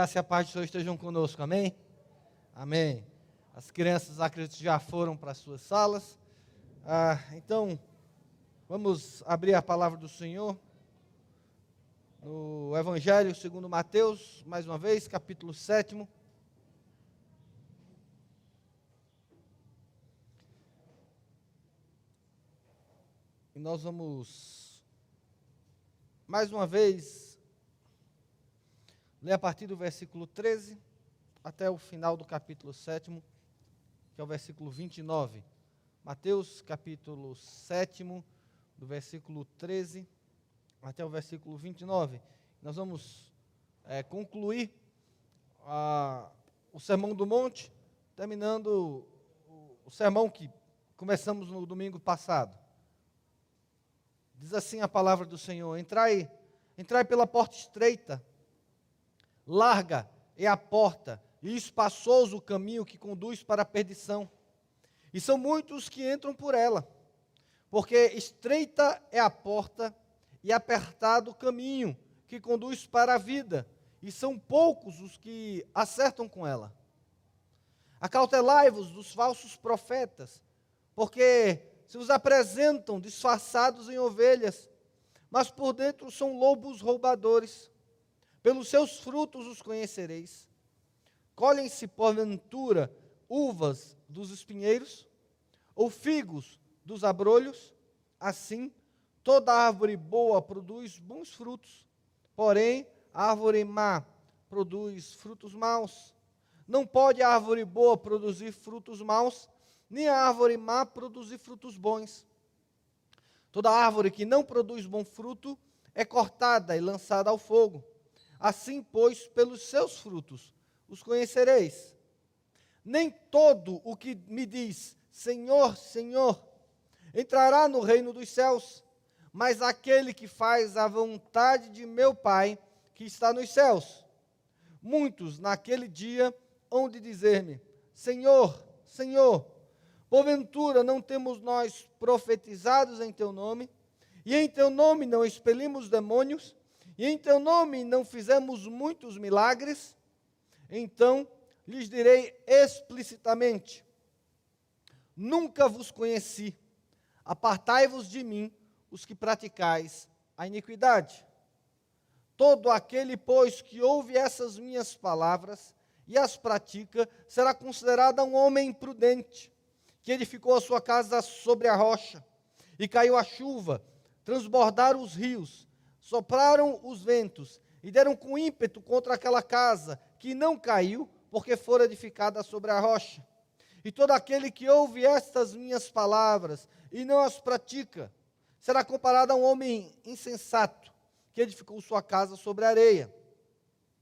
Graça e a paz do Senhor estejam conosco, amém? Amém. As crianças, acredito, já foram para as suas salas. Ah, então, vamos abrir a palavra do Senhor no Evangelho segundo Mateus, mais uma vez, capítulo 7. E nós vamos, mais uma vez, Lê a partir do versículo 13 até o final do capítulo 7, que é o versículo 29. Mateus, capítulo 7, do versículo 13 até o versículo 29. Nós vamos é, concluir a, o Sermão do Monte, terminando o, o sermão que começamos no domingo passado. Diz assim a palavra do Senhor: Entrai, entrai pela porta estreita Larga é a porta e espaçoso o caminho que conduz para a perdição. E são muitos que entram por ela, porque estreita é a porta e apertado o caminho que conduz para a vida, e são poucos os que acertam com ela. Acautelai-vos dos falsos profetas, porque se os apresentam disfarçados em ovelhas, mas por dentro são lobos roubadores. Pelos seus frutos os conhecereis. Colhem-se, porventura, uvas dos espinheiros, ou figos dos abrolhos? Assim, toda árvore boa produz bons frutos, porém, a árvore má produz frutos maus. Não pode a árvore boa produzir frutos maus, nem a árvore má produzir frutos bons. Toda árvore que não produz bom fruto é cortada e lançada ao fogo. Assim, pois, pelos seus frutos os conhecereis. Nem todo o que me diz Senhor, Senhor, entrará no reino dos céus, mas aquele que faz a vontade de meu Pai que está nos céus. Muitos naquele dia hão de dizer-me: Senhor, Senhor, porventura não temos nós profetizados em teu nome, e em teu nome não expelimos demônios, e em teu nome não fizemos muitos milagres, então lhes direi explicitamente: Nunca vos conheci, apartai-vos de mim, os que praticais a iniquidade. Todo aquele, pois, que ouve essas minhas palavras e as pratica, será considerado um homem prudente, que edificou a sua casa sobre a rocha, e caiu a chuva, transbordaram os rios, sopraram os ventos e deram com ímpeto contra aquela casa, que não caiu, porque fora edificada sobre a rocha. E todo aquele que ouve estas minhas palavras e não as pratica, será comparado a um homem insensato, que edificou sua casa sobre a areia.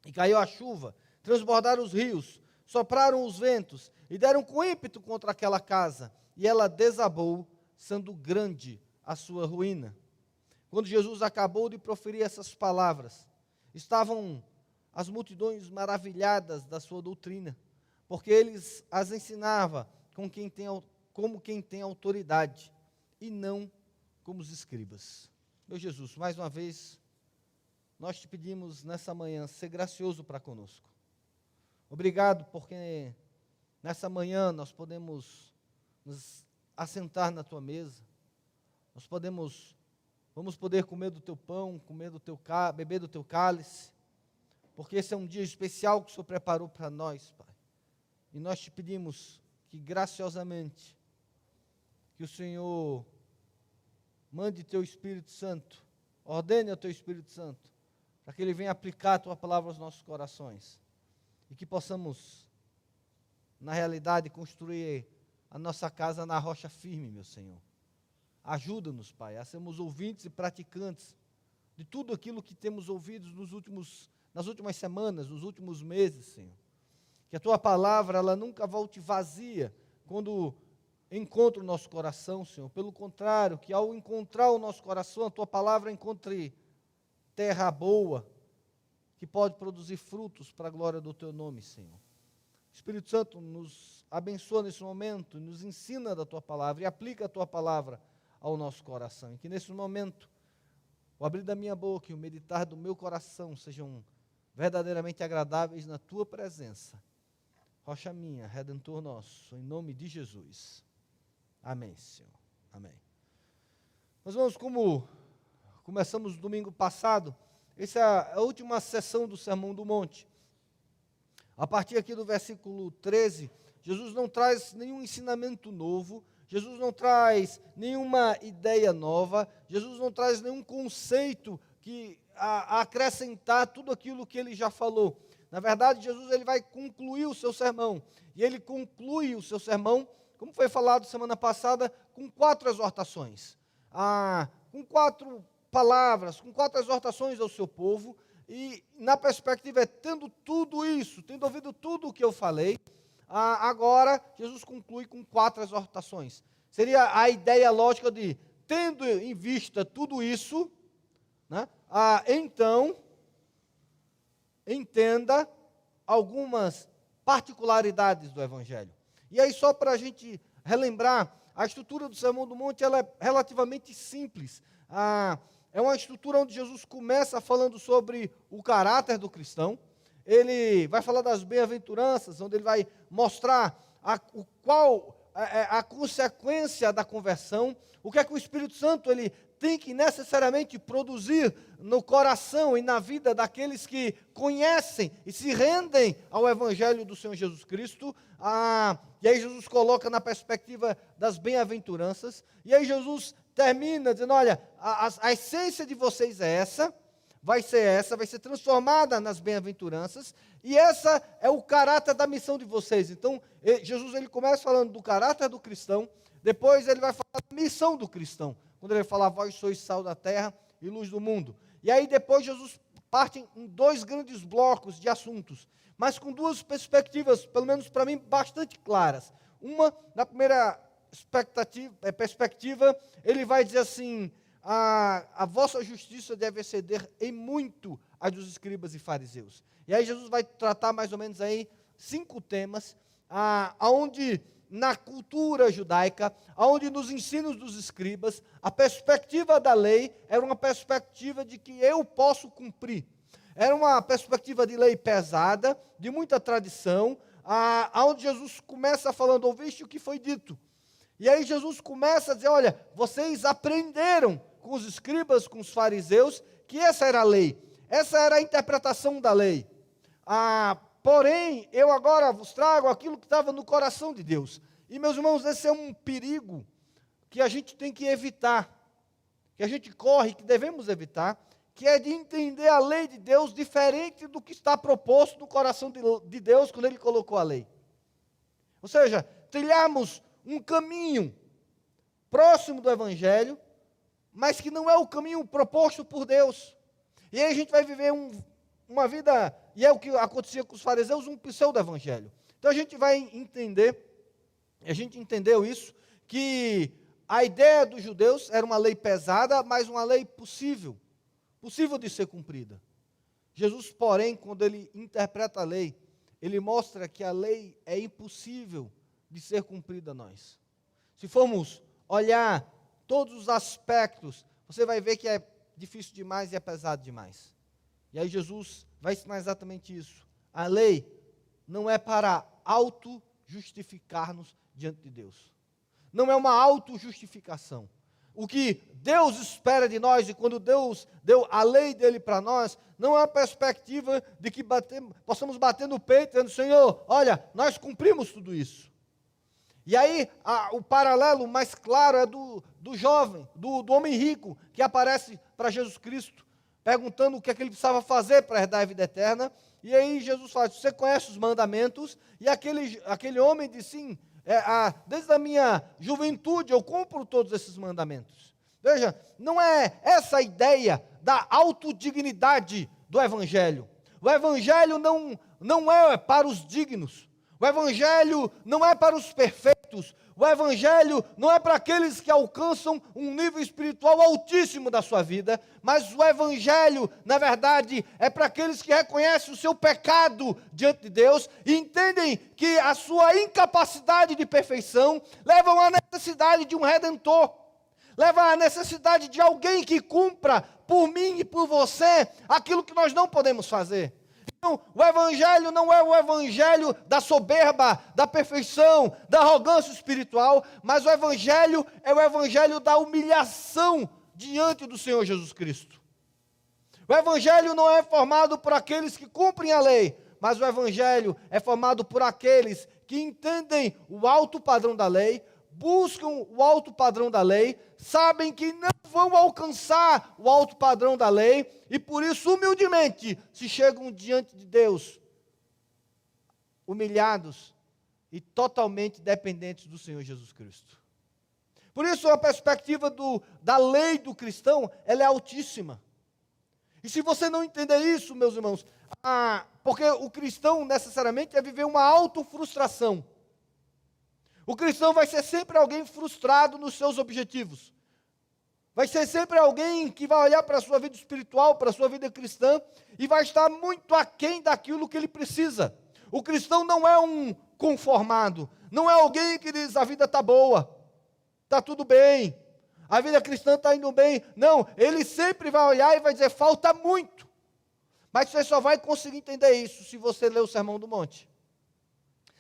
E caiu a chuva, transbordaram os rios, sopraram os ventos e deram com ímpeto contra aquela casa, e ela desabou, sendo grande a sua ruína. Quando Jesus acabou de proferir essas palavras, estavam as multidões maravilhadas da sua doutrina, porque eles as ensinava com quem tem, como quem tem autoridade e não como os escribas. Meu Jesus, mais uma vez, nós te pedimos nessa manhã ser gracioso para conosco. Obrigado porque nessa manhã nós podemos nos assentar na tua mesa, nós podemos Vamos poder comer do teu pão, comer do teu beber do teu cálice, porque esse é um dia especial que o Senhor preparou para nós, Pai. E nós te pedimos que graciosamente que o Senhor mande teu Espírito Santo, ordene ao teu Espírito Santo, para que ele venha aplicar a tua palavra aos nossos corações e que possamos na realidade construir a nossa casa na rocha firme, meu Senhor Ajuda-nos, Pai, a sermos ouvintes e praticantes de tudo aquilo que temos ouvido nos últimos, nas últimas semanas, nos últimos meses, Senhor. Que a tua palavra ela nunca volte vazia quando encontra o nosso coração, Senhor. Pelo contrário, que ao encontrar o nosso coração, a tua palavra encontre terra boa, que pode produzir frutos para a glória do teu nome, Senhor. Espírito Santo, nos abençoa nesse momento, nos ensina da tua palavra e aplica a tua palavra ao nosso coração. E que nesse momento, o abrir da minha boca e o meditar do meu coração sejam verdadeiramente agradáveis na tua presença. Rocha minha, redentor nosso, em nome de Jesus. Amém, Senhor. Amém. Nós vamos, como começamos domingo passado, essa é a última sessão do Sermão do Monte. A partir aqui do versículo 13, Jesus não traz nenhum ensinamento novo, Jesus não traz nenhuma ideia nova, Jesus não traz nenhum conceito que a, a acrescentar tudo aquilo que ele já falou. Na verdade, Jesus ele vai concluir o seu sermão. E ele conclui o seu sermão, como foi falado semana passada, com quatro exortações. Ah, com quatro palavras, com quatro exortações ao seu povo. E na perspectiva é tendo tudo isso, tendo ouvido tudo o que eu falei, ah, agora Jesus conclui com quatro exortações. Seria a ideia lógica de, tendo em vista tudo isso, né, ah, então entenda algumas particularidades do Evangelho. E aí, só para a gente relembrar, a estrutura do Sermão do Monte ela é relativamente simples. Ah, é uma estrutura onde Jesus começa falando sobre o caráter do cristão. Ele vai falar das bem-aventuranças, onde ele vai mostrar a, o qual a, é, é, a consequência da conversão, o que é que o Espírito Santo ele tem que necessariamente produzir no coração e na vida daqueles que conhecem e se rendem ao Evangelho do Senhor Jesus Cristo. Ah, e aí Jesus coloca na perspectiva das bem-aventuranças. E aí Jesus termina dizendo: olha, a, a, a essência de vocês é essa, vai ser essa, vai ser transformada nas bem-aventuranças, e essa é o caráter da missão de vocês. Então, Jesus ele começa falando do caráter do cristão, depois ele vai falar da missão do cristão quando ele fala, vós sois sal da terra e luz do mundo. E aí depois Jesus parte em dois grandes blocos de assuntos, mas com duas perspectivas, pelo menos para mim, bastante claras. Uma, na primeira é, perspectiva, ele vai dizer assim: a, a vossa justiça deve exceder em muito a dos escribas e fariseus. E aí Jesus vai tratar mais ou menos aí cinco temas, aonde na cultura judaica, onde nos ensinos dos escribas, a perspectiva da lei era uma perspectiva de que eu posso cumprir. Era uma perspectiva de lei pesada, de muita tradição, aonde Jesus começa falando, ouviste o que foi dito. E aí Jesus começa a dizer, olha, vocês aprenderam com os escribas, com os fariseus, que essa era a lei. Essa era a interpretação da lei. Ah, Porém, eu agora vos trago aquilo que estava no coração de Deus. E, meus irmãos, esse é um perigo que a gente tem que evitar, que a gente corre, que devemos evitar, que é de entender a lei de Deus diferente do que está proposto no coração de Deus quando Ele colocou a lei. Ou seja, trilharmos um caminho próximo do Evangelho, mas que não é o caminho proposto por Deus. E aí a gente vai viver um, uma vida, e é o que acontecia com os fariseus, um pseudo-evangelho. Então a gente vai entender, a gente entendeu isso, que a ideia dos judeus era uma lei pesada, mas uma lei possível, possível de ser cumprida. Jesus, porém, quando ele interpreta a lei, ele mostra que a lei é impossível de ser cumprida a nós. Se formos olhar todos os aspectos, você vai ver que é difícil demais e é pesado demais. E aí Jesus vai ensinar exatamente isso. A lei não é para auto-justificar-nos diante de Deus. Não é uma auto-justificação. O que Deus espera de nós, e quando Deus deu a lei dele para nós, não é uma perspectiva de que bater, possamos bater no peito dizendo, Senhor, olha, nós cumprimos tudo isso. E aí, a, o paralelo mais claro é do, do jovem, do, do homem rico, que aparece para Jesus Cristo perguntando o que, é que ele precisava fazer para herdar a vida eterna. E aí Jesus fala: Você conhece os mandamentos? E aquele, aquele homem disse: Sim, é, a, desde a minha juventude eu cumpro todos esses mandamentos. Veja, não é essa a ideia da autodignidade do Evangelho. O Evangelho não, não é para os dignos. O Evangelho não é para os perfeitos. O Evangelho não é para aqueles que alcançam um nível espiritual altíssimo da sua vida, mas o Evangelho, na verdade, é para aqueles que reconhecem o seu pecado diante de Deus e entendem que a sua incapacidade de perfeição leva à necessidade de um redentor, leva à necessidade de alguém que cumpra por mim e por você aquilo que nós não podemos fazer. O evangelho não é o evangelho da soberba, da perfeição, da arrogância espiritual, mas o evangelho é o evangelho da humilhação diante do Senhor Jesus Cristo. O evangelho não é formado por aqueles que cumprem a lei, mas o evangelho é formado por aqueles que entendem o alto padrão da lei, buscam o alto padrão da lei, sabem que não vão alcançar o alto padrão da lei e por isso humildemente se chegam diante de Deus humilhados e totalmente dependentes do Senhor Jesus Cristo. Por isso a perspectiva do, da lei do cristão, ela é altíssima. E se você não entender isso, meus irmãos, ah, porque o cristão necessariamente é viver uma autofrustração. O cristão vai ser sempre alguém frustrado nos seus objetivos. Vai ser sempre alguém que vai olhar para a sua vida espiritual, para a sua vida cristã, e vai estar muito aquém daquilo que ele precisa. O cristão não é um conformado, não é alguém que diz a vida está boa, está tudo bem, a vida cristã está indo bem. Não, ele sempre vai olhar e vai dizer: falta muito. Mas você só vai conseguir entender isso se você ler o Sermão do Monte.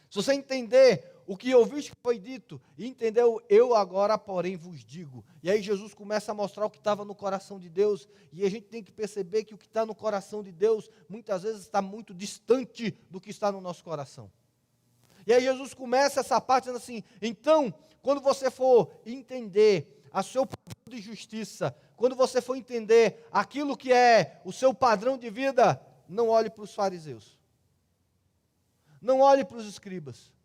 Se você entender o que ouviste foi dito, e entendeu, eu agora, porém, vos digo. E aí Jesus começa a mostrar o que estava no coração de Deus, e a gente tem que perceber que o que está no coração de Deus, muitas vezes está muito distante do que está no nosso coração. E aí Jesus começa essa parte dizendo assim: então, quando você for entender a seu padrão de justiça, quando você for entender aquilo que é o seu padrão de vida, não olhe para os fariseus. Não olhe para os escribas.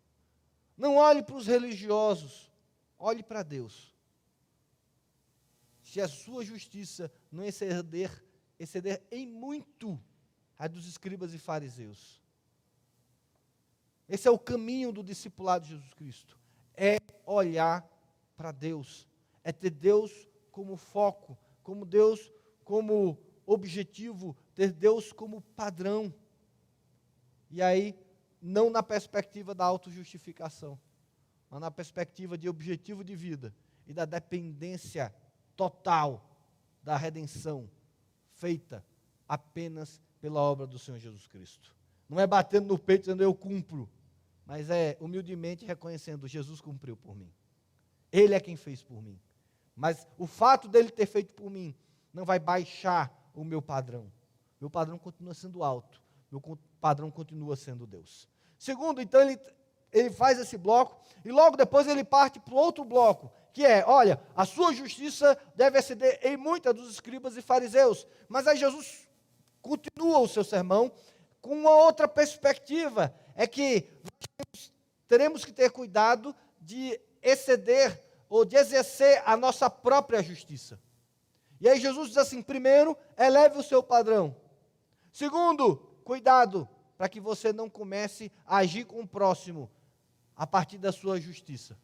Não olhe para os religiosos, olhe para Deus. Se a sua justiça não exceder, exceder em muito a dos escribas e fariseus. Esse é o caminho do discipulado de Jesus Cristo. É olhar para Deus, é ter Deus como foco, como Deus como objetivo, ter Deus como padrão. E aí não na perspectiva da autojustificação, mas na perspectiva de objetivo de vida e da dependência total da redenção feita apenas pela obra do Senhor Jesus Cristo. Não é batendo no peito dizendo eu cumpro, mas é humildemente reconhecendo Jesus cumpriu por mim. Ele é quem fez por mim. Mas o fato dele ter feito por mim não vai baixar o meu padrão. Meu padrão continua sendo alto. Meu padrão continua sendo Deus. Segundo, então ele, ele faz esse bloco e logo depois ele parte para o outro bloco, que é, olha, a sua justiça deve exceder em muita dos escribas e fariseus. Mas aí Jesus continua o seu sermão com uma outra perspectiva, é que nós teremos que ter cuidado de exceder ou de exercer a nossa própria justiça. E aí Jesus diz assim: primeiro, eleve o seu padrão. Segundo, cuidado para que você não comece a agir com o próximo a partir da sua justiça.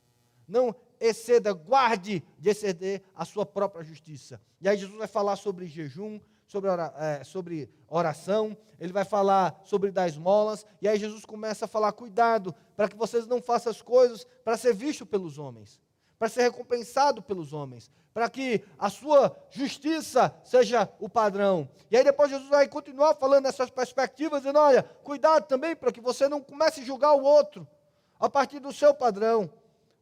Não exceda, guarde de exceder a sua própria justiça. E aí Jesus vai falar sobre jejum, sobre, é, oração, ele vai falar sobre dar esmolas, e aí Jesus começa a falar: cuidado, para que vocês não façam as coisas para ser visto pelos homens para ser recompensado pelos homens, para que a sua justiça seja o padrão. E aí depois Jesus vai continuar falando nessas perspectivas, dizendo: olha, cuidado também para que você não comece a julgar o outro a partir do seu padrão.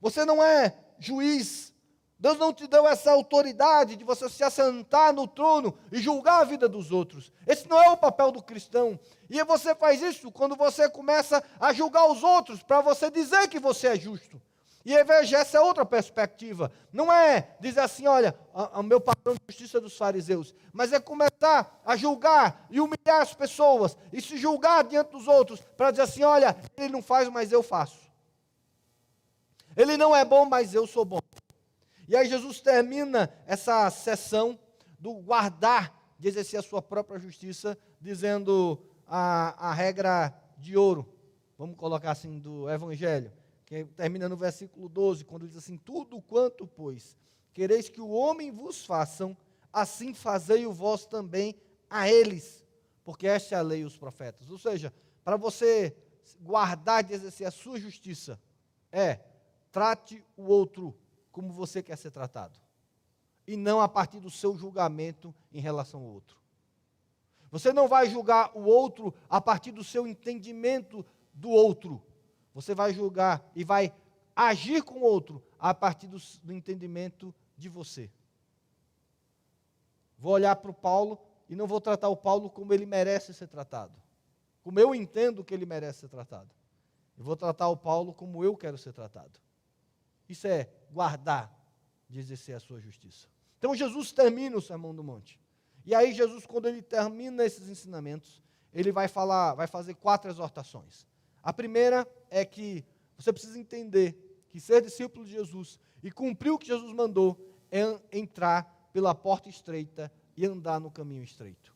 Você não é juiz. Deus não te deu essa autoridade de você se assentar no trono e julgar a vida dos outros. Esse não é o papel do cristão. E você faz isso quando você começa a julgar os outros para você dizer que você é justo. E veja, essa é outra perspectiva. Não é dizer assim, olha, o meu padrão de justiça dos fariseus, mas é começar a julgar e humilhar as pessoas e se julgar diante dos outros para dizer assim, olha, ele não faz, mas eu faço. Ele não é bom, mas eu sou bom. E aí Jesus termina essa sessão do guardar de exercer a sua própria justiça, dizendo a, a regra de ouro, vamos colocar assim, do Evangelho que termina no versículo 12, quando diz assim: Tudo quanto, pois, quereis que o homem vos façam, assim fazei o vós também a eles, porque esta é a lei e os profetas. Ou seja, para você guardar de exercer a sua justiça, é trate o outro como você quer ser tratado, e não a partir do seu julgamento em relação ao outro. Você não vai julgar o outro a partir do seu entendimento do outro. Você vai julgar e vai agir com o outro a partir do, do entendimento de você. Vou olhar para o Paulo e não vou tratar o Paulo como ele merece ser tratado. Como eu entendo que ele merece ser tratado. Eu vou tratar o Paulo como eu quero ser tratado. Isso é guardar de exercer a sua justiça. Então Jesus termina o Sermão do Monte. E aí Jesus, quando ele termina esses ensinamentos, ele vai falar, vai fazer quatro exortações. A primeira é que você precisa entender que ser discípulo de Jesus e cumprir o que Jesus mandou é entrar pela porta estreita e andar no caminho estreito.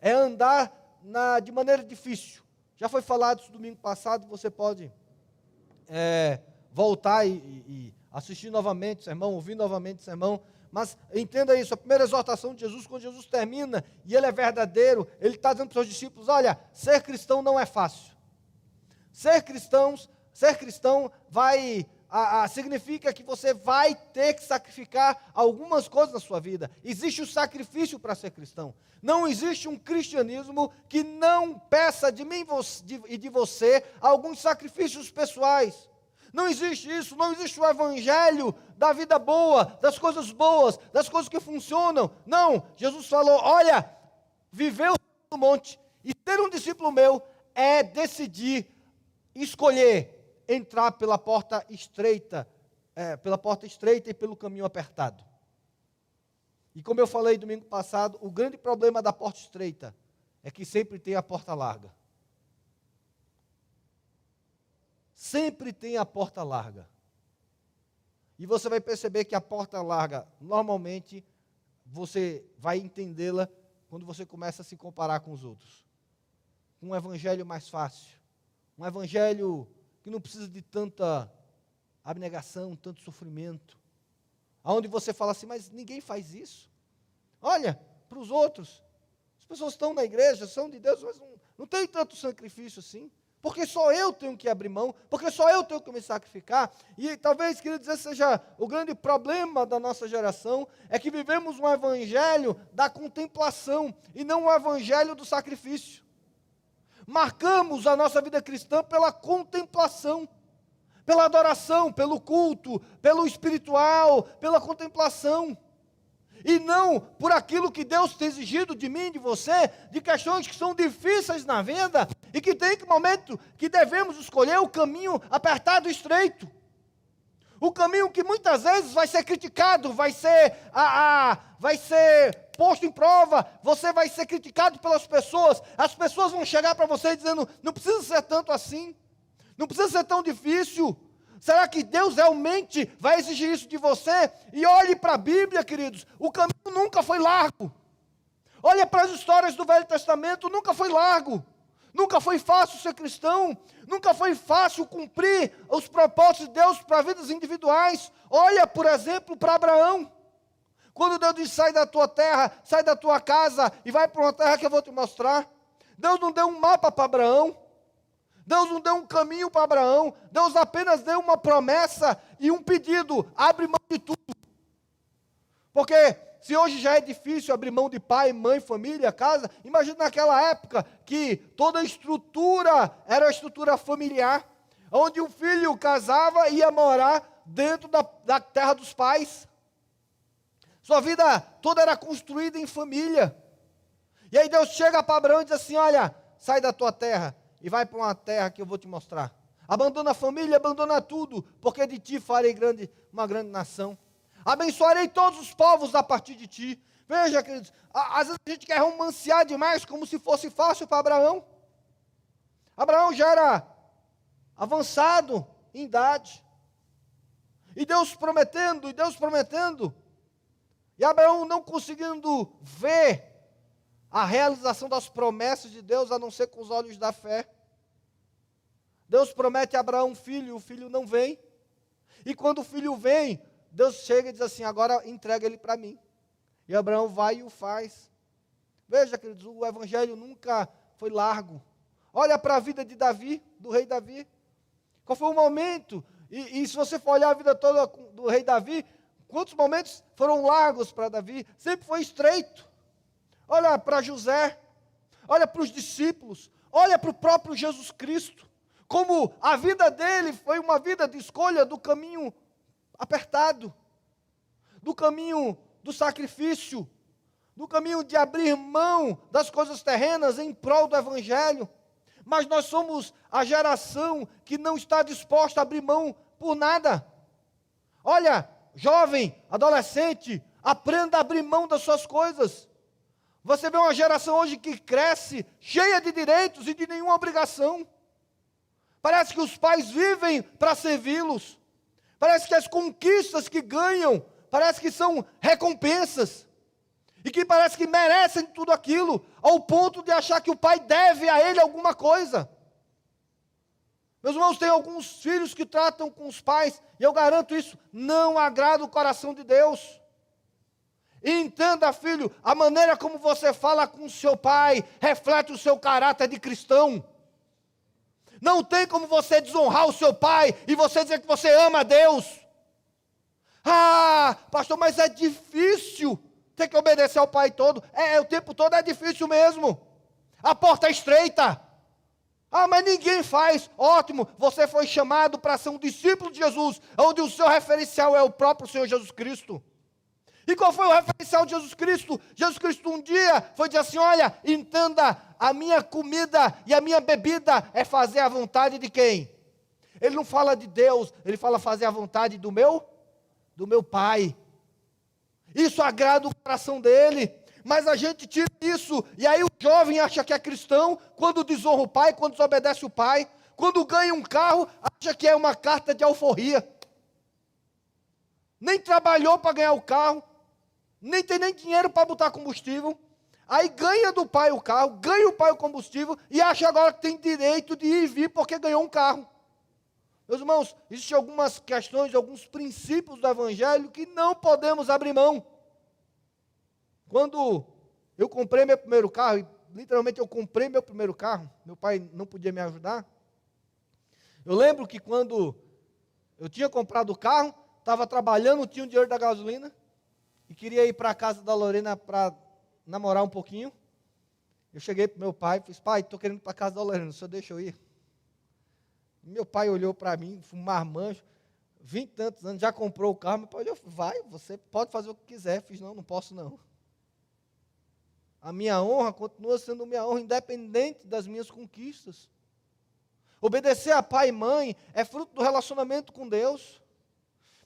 É andar na, de maneira difícil. Já foi falado isso domingo passado, você pode é, voltar e, e, assistir novamente sermão, ouvir novamente sermão. Mas entenda isso, a primeira exortação de Jesus, quando Jesus termina, e ele é verdadeiro, ele está dizendo para os seus discípulos: olha, ser cristão não é fácil. Ser cristãos, ser cristão vai a, a, significa que você vai ter que sacrificar algumas coisas na sua vida. Existe o sacrifício para ser cristão. Não existe um cristianismo que não peça de mim e de você alguns sacrifícios pessoais. Não existe isso, não existe o evangelho da vida boa, das coisas boas, das coisas que funcionam. Não, Jesus falou: olha, viver o monte e ter um discípulo meu é decidir, escolher entrar pela porta estreita, é, pela porta estreita e pelo caminho apertado. E como eu falei domingo passado, o grande problema da porta estreita é que sempre tem a porta larga. sempre tem a porta larga. E você vai perceber que a porta larga, normalmente, você vai entendê-la quando você começa a se comparar com os outros. Um evangelho mais fácil. Um evangelho que não precisa de tanta abnegação, tanto sofrimento. Aonde você fala assim, mas ninguém faz isso. Olha, para os outros, as pessoas estão na igreja, são de Deus, mas não, não tem tanto sacrifício assim. Porque só eu tenho que abrir mão, porque só eu tenho que me sacrificar. E talvez, queria dizer, seja o grande problema da nossa geração, é que vivemos um evangelho da contemplação e não um evangelho do sacrifício. Marcamos a nossa vida cristã pela contemplação, pela adoração, pelo culto, pelo espiritual, pela contemplação e não por aquilo que Deus tem exigido de mim, de você, de questões que são difíceis na vida e que tem que momento que devemos escolher o caminho apertado e estreito. O caminho que muitas vezes vai ser criticado, vai ser, a, a, vai ser posto em prova, você vai ser criticado pelas pessoas, as pessoas vão chegar para você dizendo: não precisa ser tanto assim, não precisa ser tão difícil. Será que Deus realmente vai exigir isso de você? E olhe para a Bíblia, queridos, o caminho nunca foi largo. Olha para as histórias do Velho Testamento, nunca foi largo. Nunca foi fácil ser cristão, nunca foi fácil cumprir os propósitos de Deus para vidas individuais. Olha, por exemplo, para Abraão. Quando Deus diz: sai da tua terra, sai da tua casa e vai para uma terra que eu vou te mostrar. Deus não deu um mapa para Abraão. Deus não deu um caminho para Abraão, Deus apenas deu uma promessa e um pedido: abre mão de tudo. Porque se hoje já é difícil abrir mão de pai, mãe, família, casa, imagina naquela época que toda a estrutura era a estrutura familiar, onde o filho casava e ia morar dentro da, da terra dos pais. Sua vida toda era construída em família. E aí Deus chega para Abraão e diz assim: Olha, sai da tua terra, e vai para uma terra que eu vou te mostrar. Abandona a família, abandona tudo, porque de ti farei grande, uma grande nação. Abençoarei todos os povos a partir de ti. Veja, queridos, às vezes a gente quer romancear demais como se fosse fácil para Abraão. Abraão já era avançado em idade. E Deus prometendo, e Deus prometendo. E Abraão não conseguindo ver a realização das promessas de Deus a não ser com os olhos da fé. Deus promete a Abraão um filho, o filho não vem. E quando o filho vem, Deus chega e diz assim: agora entrega ele para mim. E Abraão vai e o faz. Veja, queridos, o evangelho nunca foi largo. Olha para a vida de Davi, do rei Davi. Qual foi o momento? E, e se você for olhar a vida toda do rei Davi, quantos momentos foram largos para Davi? Sempre foi estreito. Olha para José. olha para os discípulos, olha para o próprio Jesus Cristo, como a vida dele foi uma vida de escolha do caminho apertado, do caminho do sacrifício, do caminho de abrir mão das coisas terrenas em prol do Evangelho. Mas nós somos a geração que não está disposta a abrir mão por nada. Olha, jovem, adolescente, aprenda a abrir mão das suas coisas. Você vê uma geração hoje que cresce cheia de direitos e de nenhuma obrigação. Parece que os pais vivem para servi-los. Parece que as conquistas que ganham, parece que são recompensas. E que parece que merecem tudo aquilo, ao ponto de achar que o pai deve a ele alguma coisa. Meus irmãos, tem alguns filhos que tratam com os pais, e eu garanto isso, não agrada o coração de Deus. Entenda, filho, a maneira como você fala com seu pai reflete o seu caráter de cristão. Não tem como você desonrar o seu pai e você dizer que você ama a Deus. Ah, pastor, mas é difícil ter que obedecer ao pai todo. É, o tempo todo é difícil mesmo. A porta é estreita. Ah, mas ninguém faz. Ótimo, você foi chamado para ser um discípulo de Jesus, onde o seu referencial é o próprio Senhor Jesus Cristo. E qual foi o referencial de Jesus Cristo? Jesus Cristo um dia foi dizer assim: Olha, entenda, a minha comida e a minha bebida é fazer a vontade de quem? Ele não fala de Deus, ele fala fazer a vontade do meu, do meu Pai. Isso agrada o coração dele. Mas a gente tira isso, e aí o jovem acha que é cristão, quando desonra o pai, quando desobedece o pai, quando ganha um carro, acha que é uma carta de alforria. Nem trabalhou para ganhar o carro, nem tem nem dinheiro para botar combustível. Aí ganha do pai o carro, ganha o pai o combustível e acha agora que tem direito de ir e vir porque ganhou um carro. Meus irmãos, existem algumas questões, alguns princípios do Evangelho que não podemos abrir mão. Quando eu comprei meu primeiro carro, e literalmente eu comprei meu primeiro carro, meu pai não podia me ajudar. Eu lembro que quando eu tinha comprado o carro, estava trabalhando, tinha o dinheiro da gasolina, e queria ir para a casa da Lorena para namorar um pouquinho. Eu cheguei para meu pai e disse, pai, estou querendo ir para a casa da Lorena, o senhor deixa eu ir? Meu pai olhou para mim, foi um marmanjo, vinte e tantos anos, já comprou o carro, meu pai olhou, vai, você pode fazer o que quiser. Eu fiz, não, não posso não. A minha honra continua sendo minha honra, independente das minhas conquistas. Obedecer a pai e mãe é fruto do relacionamento com Deus.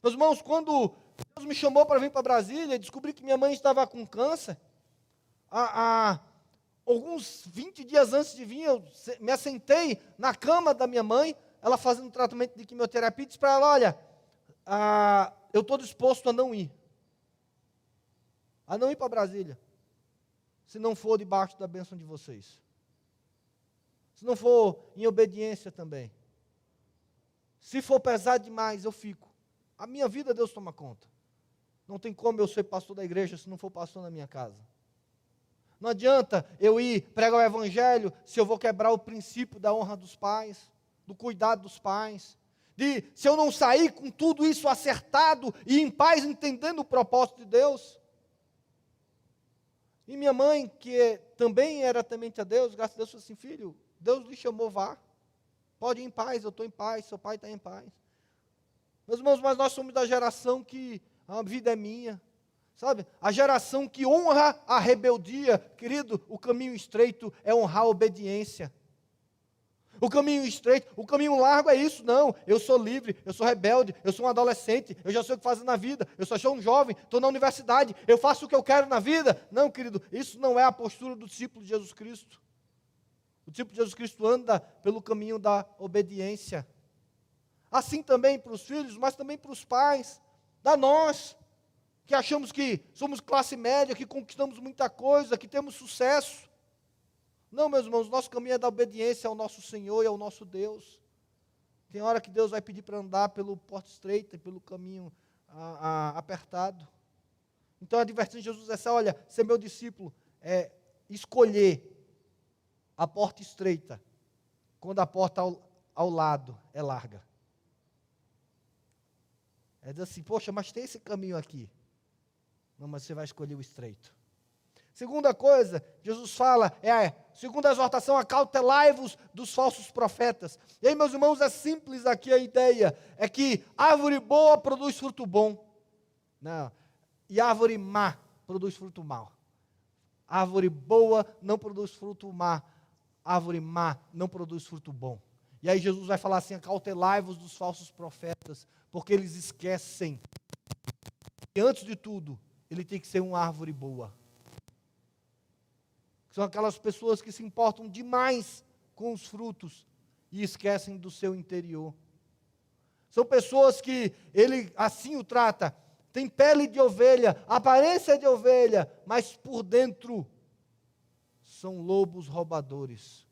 Meus irmãos, quando Deus me chamou para vir para Brasília, descobri que minha mãe estava com câncer. Há, há, alguns 20 dias antes de vir, eu me assentei na cama da minha mãe, ela fazendo tratamento de quimioterapia, disse para ela: Olha, ah, eu estou disposto a não ir. A não ir para Brasília. Se não for debaixo da bênção de vocês. Se não for em obediência também. Se for pesado demais, eu fico. A minha vida Deus toma conta. Não tem como eu ser pastor da igreja se não for pastor na minha casa. Não adianta eu ir pregar o evangelho se eu vou quebrar o princípio da honra dos pais, do cuidado dos pais. De se eu não sair com tudo isso acertado e em paz, entendendo o propósito de Deus. E minha mãe, que também era temente a Deus, graças a Deus, falou assim: filho, Deus lhe chamou, vá. Pode ir em paz, eu estou em paz, seu pai está em paz. Meus irmãos, mas nós somos da geração que a vida é minha. Sabe? A geração que honra a rebeldia, querido, o caminho estreito é honrar a obediência. O caminho estreito, o caminho largo é isso, não. Eu sou livre, eu sou rebelde, eu sou um adolescente, eu já sei o que fazer na vida, eu só sou um jovem, estou na universidade, eu faço o que eu quero na vida. Não, querido, isso não é a postura do discípulo de Jesus Cristo. O discípulo de Jesus Cristo anda pelo caminho da obediência. Assim também para os filhos, mas também para os pais, da nós, que achamos que somos classe média, que conquistamos muita coisa, que temos sucesso. Não, meus irmãos, nosso caminho é da obediência ao nosso Senhor e ao nosso Deus. Tem hora que Deus vai pedir para andar pelo porto estreito, pelo caminho a, a, apertado. Então a advertência de Jesus é essa: olha, ser meu discípulo é escolher a porta estreita, quando a porta ao, ao lado é larga. É dizer assim, poxa, mas tem esse caminho aqui. Não, mas você vai escolher o estreito. Segunda coisa, Jesus fala, é, segunda exortação, acautelai-vos dos falsos profetas. E aí, meus irmãos, é simples aqui a ideia, é que árvore boa produz fruto bom. Não, e árvore má produz fruto mau. Árvore boa não produz fruto má, árvore má não produz fruto bom. E aí Jesus vai falar assim: acautelai-vos dos falsos profetas, porque eles esquecem. E antes de tudo, ele tem que ser uma árvore boa. São aquelas pessoas que se importam demais com os frutos e esquecem do seu interior. São pessoas que ele assim o trata, tem pele de ovelha, aparência de ovelha, mas por dentro são lobos roubadores.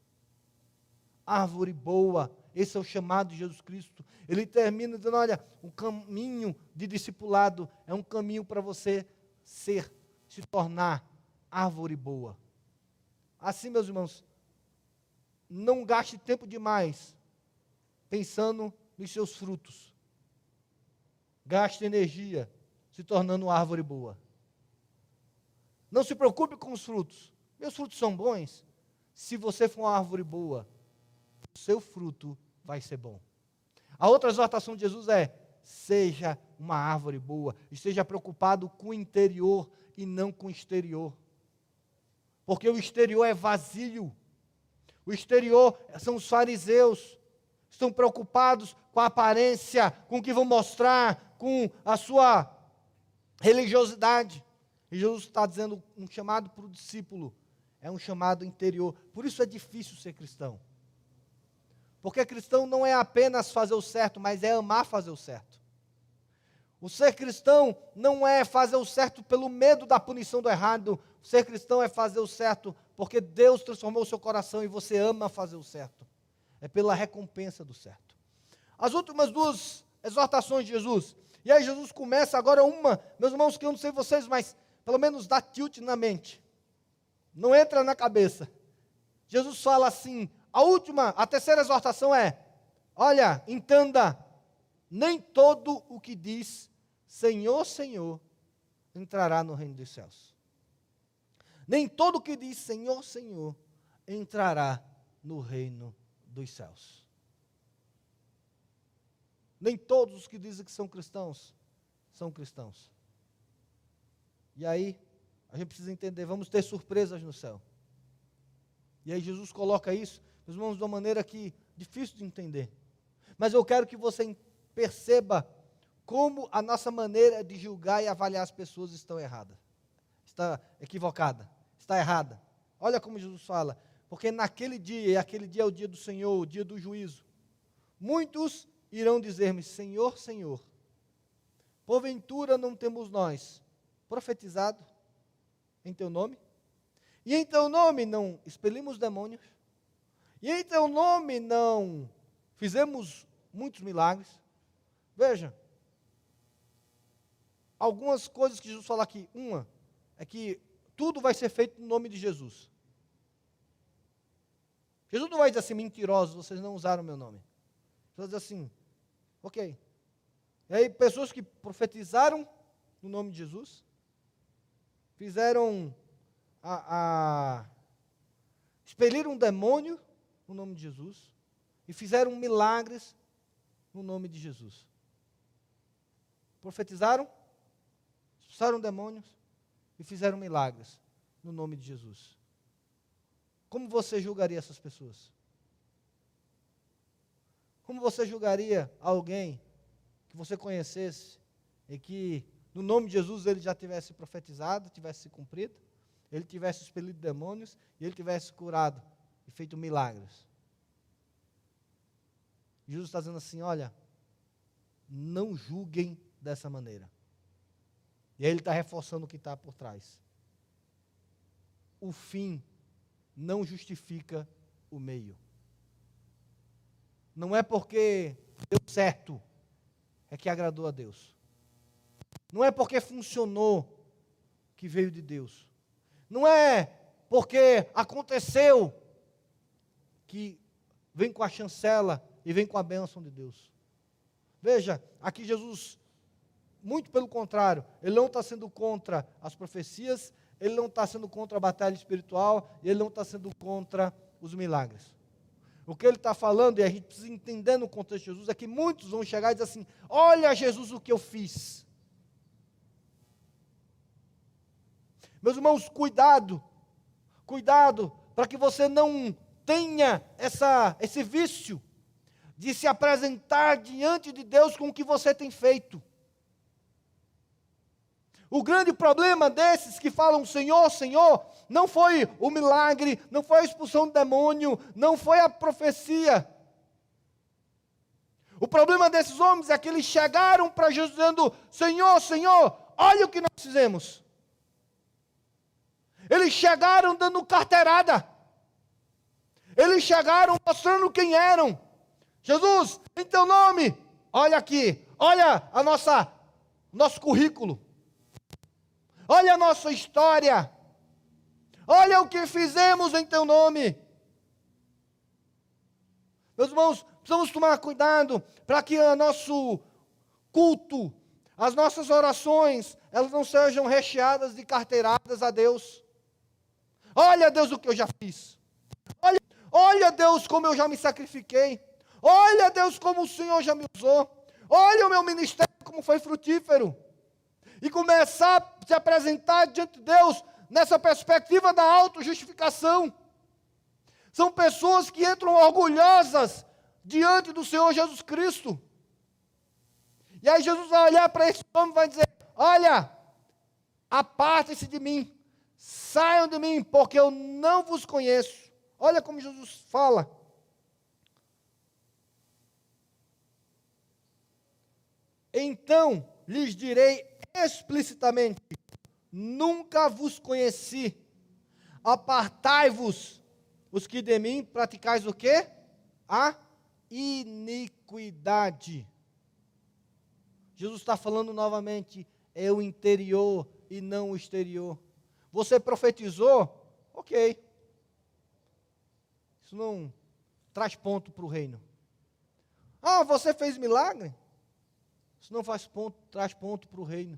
Árvore boa, esse é o chamado de Jesus Cristo. Ele termina dizendo: olha, o caminho de discipulado é um caminho para você ser, se tornar árvore boa. Assim, meus irmãos, não gaste tempo demais pensando nos seus frutos. Gaste energia se tornando uma árvore boa. Não se preocupe com os frutos. Meus frutos são bons. Se você for uma árvore boa, o seu fruto vai ser bom. A outra exortação de Jesus é: seja uma árvore boa, esteja preocupado com o interior e não com o exterior porque o exterior é vazio. O exterior são os fariseus, estão preocupados com a aparência, com o que vão mostrar, com a sua religiosidade. E Jesus está dizendo um chamado para o discípulo, é um chamado interior. Por isso é difícil ser cristão. Porque cristão não é apenas fazer o certo, mas é amar fazer o certo. O ser cristão não é fazer o certo pelo medo da punição do errado. O ser cristão é fazer o certo porque Deus transformou o seu coração e você ama fazer o certo. É pela recompensa do certo. As últimas duas exortações de Jesus. E aí Jesus começa agora uma, meus irmãos, que eu não sei vocês, mas pelo menos dá tilt na mente. Não entra na cabeça. Jesus fala assim, a última, a terceira exortação é: olha, entenda, nem todo o que diz Senhor, Senhor, entrará no reino dos céus. Nem todo que diz Senhor, Senhor, entrará no reino dos céus. Nem todos os que dizem que são cristãos são cristãos. E aí, a gente precisa entender, vamos ter surpresas no céu. E aí Jesus coloca isso, meus irmãos, de uma maneira que difícil de entender. Mas eu quero que você perceba como a nossa maneira de julgar e avaliar as pessoas estão errada. Está equivocada, está errada. Olha como Jesus fala, porque naquele dia, e aquele dia é o dia do Senhor, o dia do juízo, muitos irão dizer-me: Senhor, Senhor, porventura não temos nós profetizado em teu nome? E em teu nome não expelimos demônios? E em teu nome não fizemos muitos milagres? Veja, algumas coisas que Jesus fala aqui. Uma é que tudo vai ser feito no nome de Jesus. Jesus não vai dizer assim, mentirosos, vocês não usaram meu nome. Jesus vai dizer assim, ok. E aí, pessoas que profetizaram no nome de Jesus, fizeram a, a expeliram um demônio no nome de Jesus e fizeram milagres no nome de Jesus. Profetizaram expulsaram demônios e fizeram milagres no nome de Jesus. Como você julgaria essas pessoas? Como você julgaria alguém que você conhecesse e que no nome de Jesus ele já tivesse profetizado, tivesse se cumprido, ele tivesse expelido demônios e ele tivesse curado e feito milagres? Jesus está dizendo assim: olha, não julguem dessa maneira. E aí ele está reforçando o que está por trás. O fim não justifica o meio. Não é porque deu certo é que agradou a Deus. Não é porque funcionou que veio de Deus. Não é porque aconteceu que vem com a chancela e vem com a bênção de Deus. Veja, aqui Jesus muito pelo contrário, ele não está sendo contra as profecias, ele não está sendo contra a batalha espiritual ele não está sendo contra os milagres. O que ele está falando, e a gente precisa entender no contexto de Jesus, é que muitos vão chegar e dizer assim: Olha, Jesus, o que eu fiz. Meus irmãos, cuidado, cuidado, para que você não tenha essa, esse vício de se apresentar diante de Deus com o que você tem feito. O grande problema desses que falam Senhor, Senhor, não foi o milagre, não foi a expulsão do demônio, não foi a profecia. O problema desses homens é que eles chegaram para Jesus dizendo: Senhor, Senhor, olha o que nós fizemos. Eles chegaram dando carteirada. Eles chegaram mostrando quem eram. Jesus, em teu nome, olha aqui, olha a nossa nosso currículo. Olha a nossa história. Olha o que fizemos em teu nome. Meus irmãos, precisamos tomar cuidado para que o nosso culto, as nossas orações, elas não sejam recheadas de carteiradas a Deus. Olha, Deus, o que eu já fiz. Olha, olha, Deus, como eu já me sacrifiquei. Olha, Deus, como o Senhor já me usou. Olha o meu ministério, como foi frutífero e começar a se apresentar diante de Deus nessa perspectiva da autojustificação. São pessoas que entram orgulhosas diante do Senhor Jesus Cristo. E aí Jesus vai olhar para esse homem e vai dizer: Olha, aparte-se de mim, saiam de mim, porque eu não vos conheço. Olha como Jesus fala. Então lhes direi explicitamente: Nunca vos conheci. Apartai-vos, os que de mim praticais o quê? A iniquidade. Jesus está falando novamente, é o interior e não o exterior. Você profetizou? Ok. Isso não traz ponto para o reino. Ah, você fez milagre? Isso não faz ponto, traz ponto para o reino.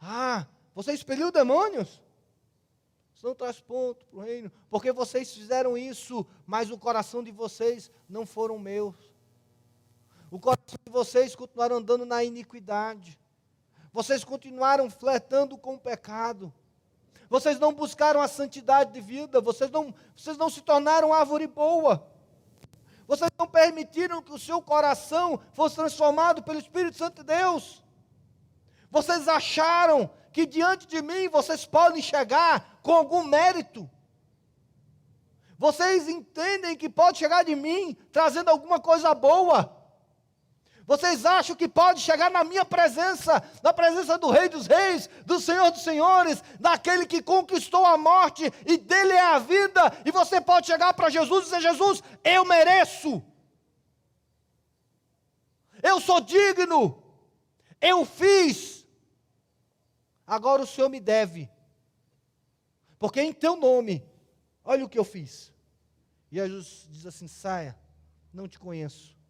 Ah, você expeliu demônios? Isso não traz ponto para o reino. Porque vocês fizeram isso, mas o coração de vocês não foram meus. O coração de vocês continuaram andando na iniquidade. Vocês continuaram flertando com o pecado. Vocês não buscaram a santidade de vida. Vocês não, vocês não se tornaram árvore boa. Vocês não permitiram que o seu coração fosse transformado pelo Espírito Santo de Deus. Vocês acharam que diante de mim vocês podem chegar com algum mérito. Vocês entendem que pode chegar de mim trazendo alguma coisa boa. Vocês acham que pode chegar na minha presença, na presença do Rei dos Reis, do Senhor dos Senhores, daquele que conquistou a morte e dele é a vida, e você pode chegar para Jesus e dizer: Jesus, eu mereço, eu sou digno, eu fiz, agora o Senhor me deve, porque em teu nome, olha o que eu fiz. E Jesus diz assim: saia, não te conheço.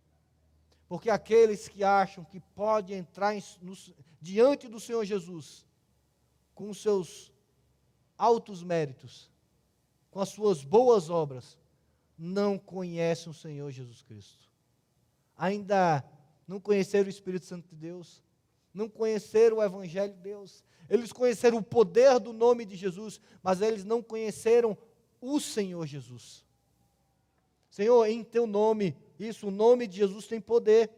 Porque aqueles que acham que podem entrar em, no, diante do Senhor Jesus com seus altos méritos, com as suas boas obras, não conhecem o Senhor Jesus Cristo. Ainda não conheceram o Espírito Santo de Deus, não conheceram o Evangelho de Deus. Eles conheceram o poder do nome de Jesus, mas eles não conheceram o Senhor Jesus. Senhor, em teu nome isso, o nome de Jesus tem poder.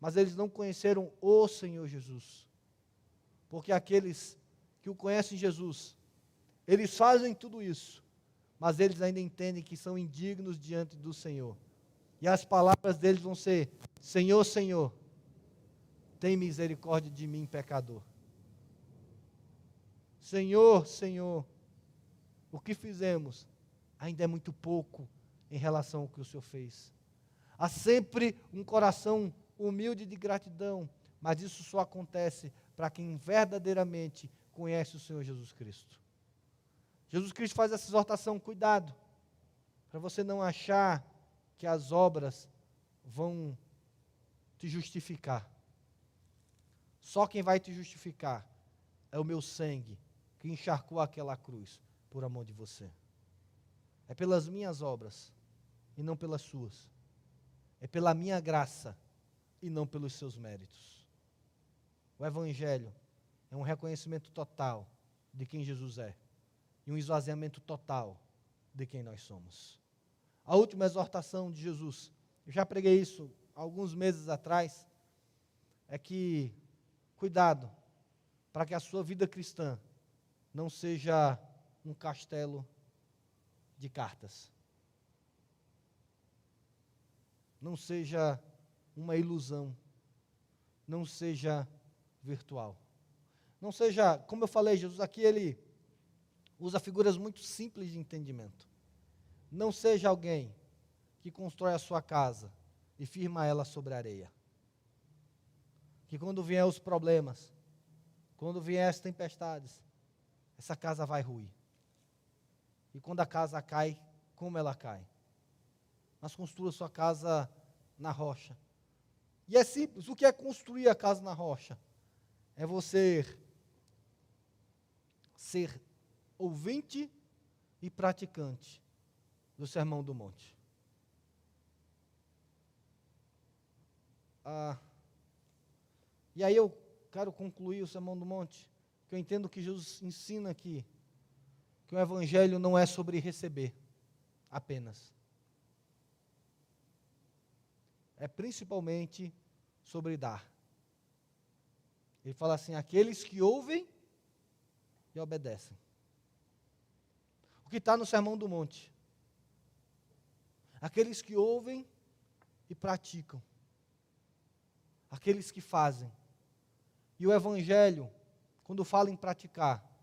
Mas eles não conheceram o Senhor Jesus. Porque aqueles que o conhecem Jesus, eles fazem tudo isso, mas eles ainda entendem que são indignos diante do Senhor. E as palavras deles vão ser: Senhor, Senhor, tem misericórdia de mim, pecador. Senhor, Senhor, o que fizemos ainda é muito pouco em relação ao que o Senhor fez. Há sempre um coração humilde de gratidão, mas isso só acontece para quem verdadeiramente conhece o Senhor Jesus Cristo. Jesus Cristo faz essa exortação, cuidado, para você não achar que as obras vão te justificar. Só quem vai te justificar é o meu sangue que encharcou aquela cruz por amor de você. É pelas minhas obras e não pelas suas. É pela minha graça e não pelos seus méritos. O Evangelho é um reconhecimento total de quem Jesus é e um esvaziamento total de quem nós somos. A última exortação de Jesus, eu já preguei isso alguns meses atrás, é que cuidado para que a sua vida cristã não seja um castelo de cartas. Não seja uma ilusão. Não seja virtual. Não seja, como eu falei, Jesus aqui ele usa figuras muito simples de entendimento. Não seja alguém que constrói a sua casa e firma ela sobre a areia. Que quando vier os problemas, quando vier as tempestades, essa casa vai ruir. E quando a casa cai, como ela cai? Mas construa sua casa na rocha. E é simples, o que é construir a casa na rocha? É você ser ouvinte e praticante do Sermão do Monte. Ah, e aí eu quero concluir o Sermão do Monte, que eu entendo que Jesus ensina aqui que o Evangelho não é sobre receber apenas. É principalmente sobre dar. Ele fala assim: aqueles que ouvem e obedecem. O que está no Sermão do Monte. Aqueles que ouvem e praticam. Aqueles que fazem. E o Evangelho, quando fala em praticar,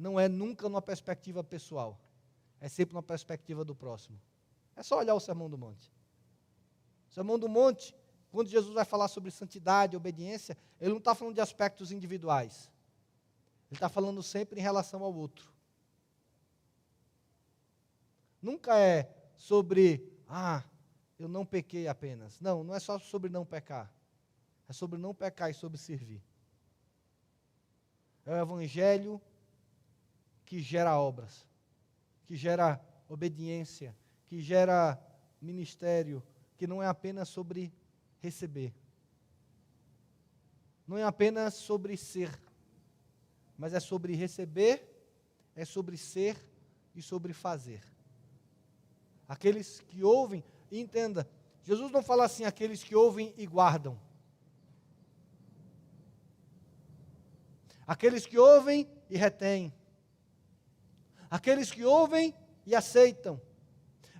não é nunca numa perspectiva pessoal, é sempre numa perspectiva do próximo. É só olhar o Sermão do Monte. O Sermão do Monte, quando Jesus vai falar sobre santidade, obediência, ele não está falando de aspectos individuais. Ele está falando sempre em relação ao outro. Nunca é sobre, ah, eu não pequei apenas. Não, não é só sobre não pecar. É sobre não pecar e sobre servir. É o Evangelho que gera obras, que gera obediência, que gera ministério, que não é apenas sobre receber. Não é apenas sobre ser, mas é sobre receber, é sobre ser e sobre fazer. Aqueles que ouvem, entenda, Jesus não fala assim, aqueles que ouvem e guardam. Aqueles que ouvem e retêm. Aqueles que ouvem e aceitam.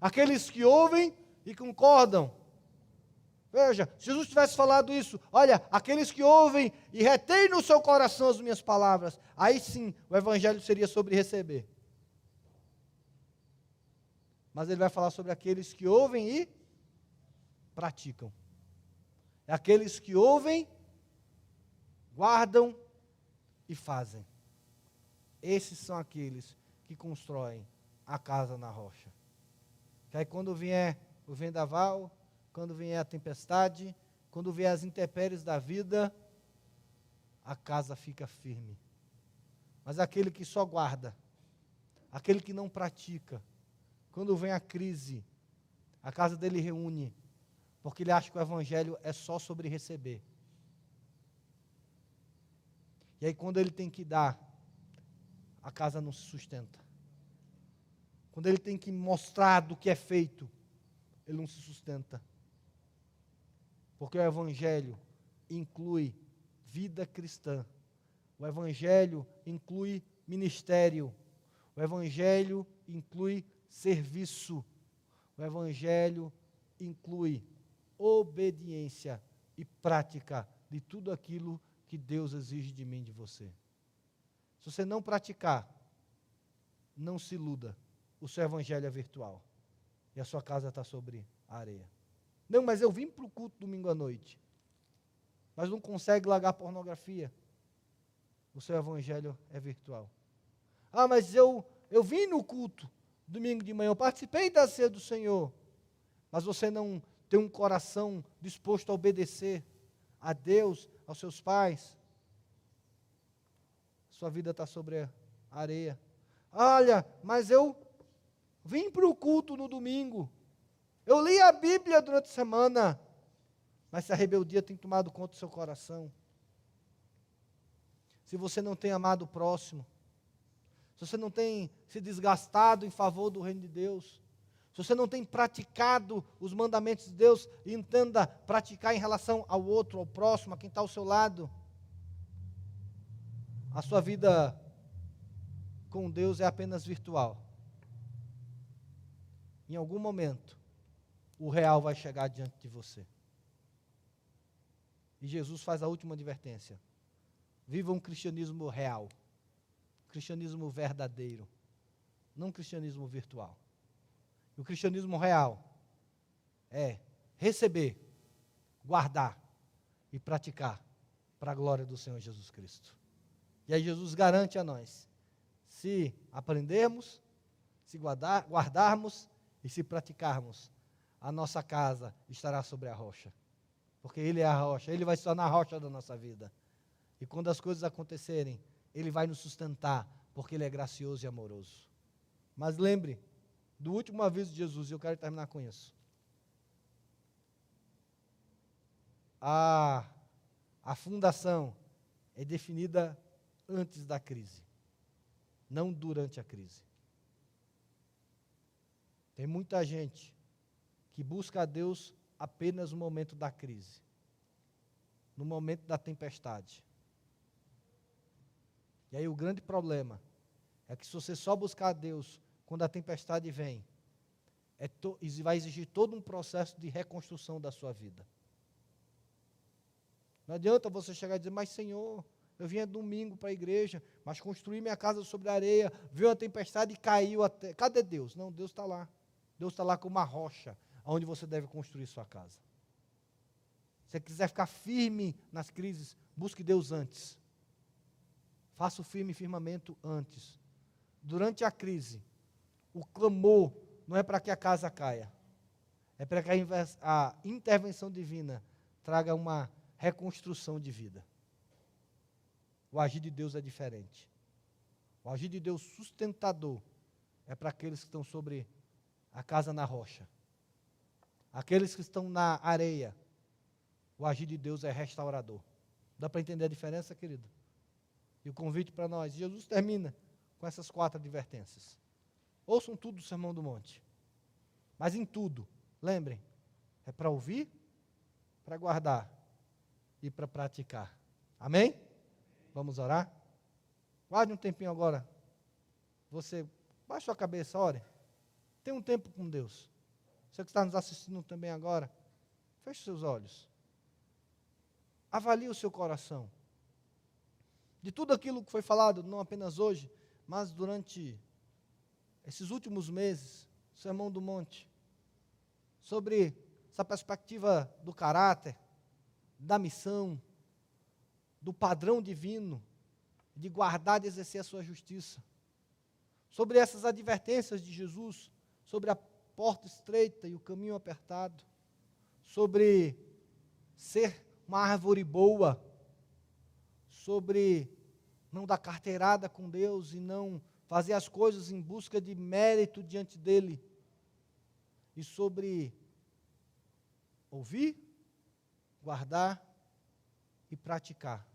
Aqueles que ouvem e concordam. Veja, se Jesus tivesse falado isso, olha, aqueles que ouvem e retêm no seu coração as minhas palavras, aí sim o evangelho seria sobre receber. Mas ele vai falar sobre aqueles que ouvem e praticam. É aqueles que ouvem, guardam e fazem. Esses são aqueles que constroem a casa na rocha. Que aí quando vier o vendaval, quando vier a tempestade, quando vier as intempéries da vida, a casa fica firme. Mas aquele que só guarda, aquele que não pratica, quando vem a crise, a casa dele reúne, porque ele acha que o evangelho é só sobre receber. E aí, quando ele tem que dar, a casa não se sustenta. Quando ele tem que mostrar do que é feito, ele não se sustenta. Porque o Evangelho inclui vida cristã. O Evangelho inclui ministério. O Evangelho inclui serviço. O Evangelho inclui obediência e prática de tudo aquilo que Deus exige de mim e de você. Se você não praticar, não se iluda. O seu evangelho é virtual. E a sua casa está sobre a areia. Não, mas eu vim para o culto domingo à noite. Mas não consegue largar pornografia. O seu evangelho é virtual. Ah, mas eu, eu vim no culto domingo de manhã, eu participei da ceia do Senhor. Mas você não tem um coração disposto a obedecer a Deus, aos seus pais, sua vida está sobre areia. Olha, mas eu vim para o culto no domingo. Eu li a Bíblia durante a semana. Mas se a rebeldia tem tomado conta do seu coração, se você não tem amado o próximo, se você não tem se desgastado em favor do reino de Deus, se você não tem praticado os mandamentos de Deus, entenda praticar em relação ao outro, ao próximo, a quem está ao seu lado, a sua vida com Deus é apenas virtual. Em algum momento, o real vai chegar diante de você. E Jesus faz a última advertência. Viva um cristianismo real, cristianismo verdadeiro, não um cristianismo virtual. O cristianismo real é receber, guardar e praticar para a glória do Senhor Jesus Cristo. E aí Jesus garante a nós, se aprendermos, se guardar, guardarmos e se praticarmos, a nossa casa estará sobre a rocha. Porque Ele é a rocha, Ele vai se tornar a rocha da nossa vida. E quando as coisas acontecerem, Ele vai nos sustentar, porque Ele é gracioso e amoroso. Mas lembre do último aviso de Jesus, e eu quero terminar com isso. A, a fundação é definida antes da crise, não durante a crise. Tem muita gente que busca a Deus apenas no momento da crise, no momento da tempestade. E aí o grande problema é que se você só buscar a Deus quando a tempestade vem, é to, vai exigir todo um processo de reconstrução da sua vida. Não adianta você chegar e dizer, mas Senhor, eu vinha domingo para a igreja, mas construí minha casa sobre a areia, veio a tempestade e caiu até. Cadê Deus? Não, Deus está lá. Deus está lá com uma rocha onde você deve construir sua casa. Se você quiser ficar firme nas crises, busque Deus antes. Faça o firme firmamento antes. Durante a crise, o clamor não é para que a casa caia, é para que a, intervenção divina traga uma reconstrução de vida. O agir de Deus é diferente. O agir de Deus sustentador é para aqueles que estão sobre a casa na rocha. Aqueles que estão na areia, o agir de Deus é restaurador. Dá para entender a diferença, querido? E o convite para nós. Jesus termina com essas quatro advertências. Ouçam tudo do Sermão do Monte. Mas em tudo, lembrem, é para ouvir, para guardar e para praticar. Amém? Vamos orar? Guarde um tempinho agora. Você baixa a cabeça, ore. Tem um tempo com Deus. Você que está nos assistindo também agora, feche seus olhos. Avalie o seu coração. De tudo aquilo que foi falado, não apenas hoje, mas durante esses últimos meses, Sermão do Monte, sobre essa perspectiva do caráter, da missão, do padrão divino, de guardar e exercer a sua justiça, sobre essas advertências de Jesus, sobre a porta estreita e o caminho apertado, sobre ser uma árvore boa, sobre não dar carteirada com Deus e não fazer as coisas em busca de mérito diante dele, e sobre ouvir, guardar e praticar.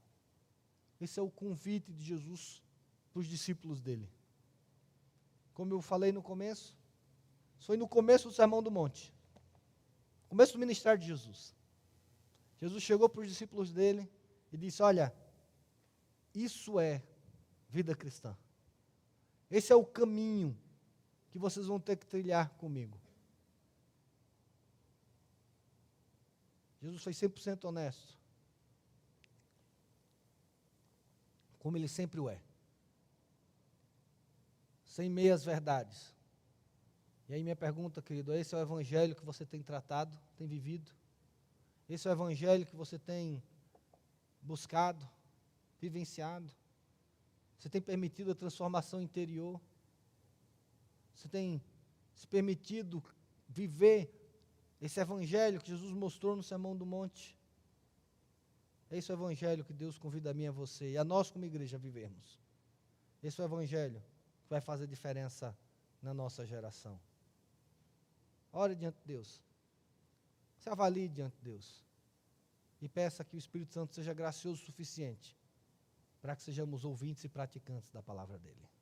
Esse é o convite de Jesus para os discípulos dele. Como eu falei no começo, foi no começo do Sermão do Monte. Começo do ministério de Jesus. Jesus chegou para os discípulos dele e disse: Olha, isso é vida cristã. Esse é o caminho que vocês vão ter que trilhar comigo. Jesus foi 100% honesto. Como ele sempre o é. Sem meias verdades. E aí minha pergunta, querido, esse é o evangelho que você tem tratado, tem vivido? Esse é o evangelho que você tem buscado, vivenciado? Você tem permitido a transformação interior? Você tem se permitido viver esse evangelho que Jesus mostrou no Sermão do Monte? Esse é o evangelho que Deus convida a mim e a você, e a nós como igreja vivermos. Esse é o Evangelho que vai fazer diferença na nossa geração. Ore diante de Deus. Se avalie diante de Deus. E peça que o Espírito Santo seja gracioso o suficiente para que sejamos ouvintes e praticantes da palavra dele.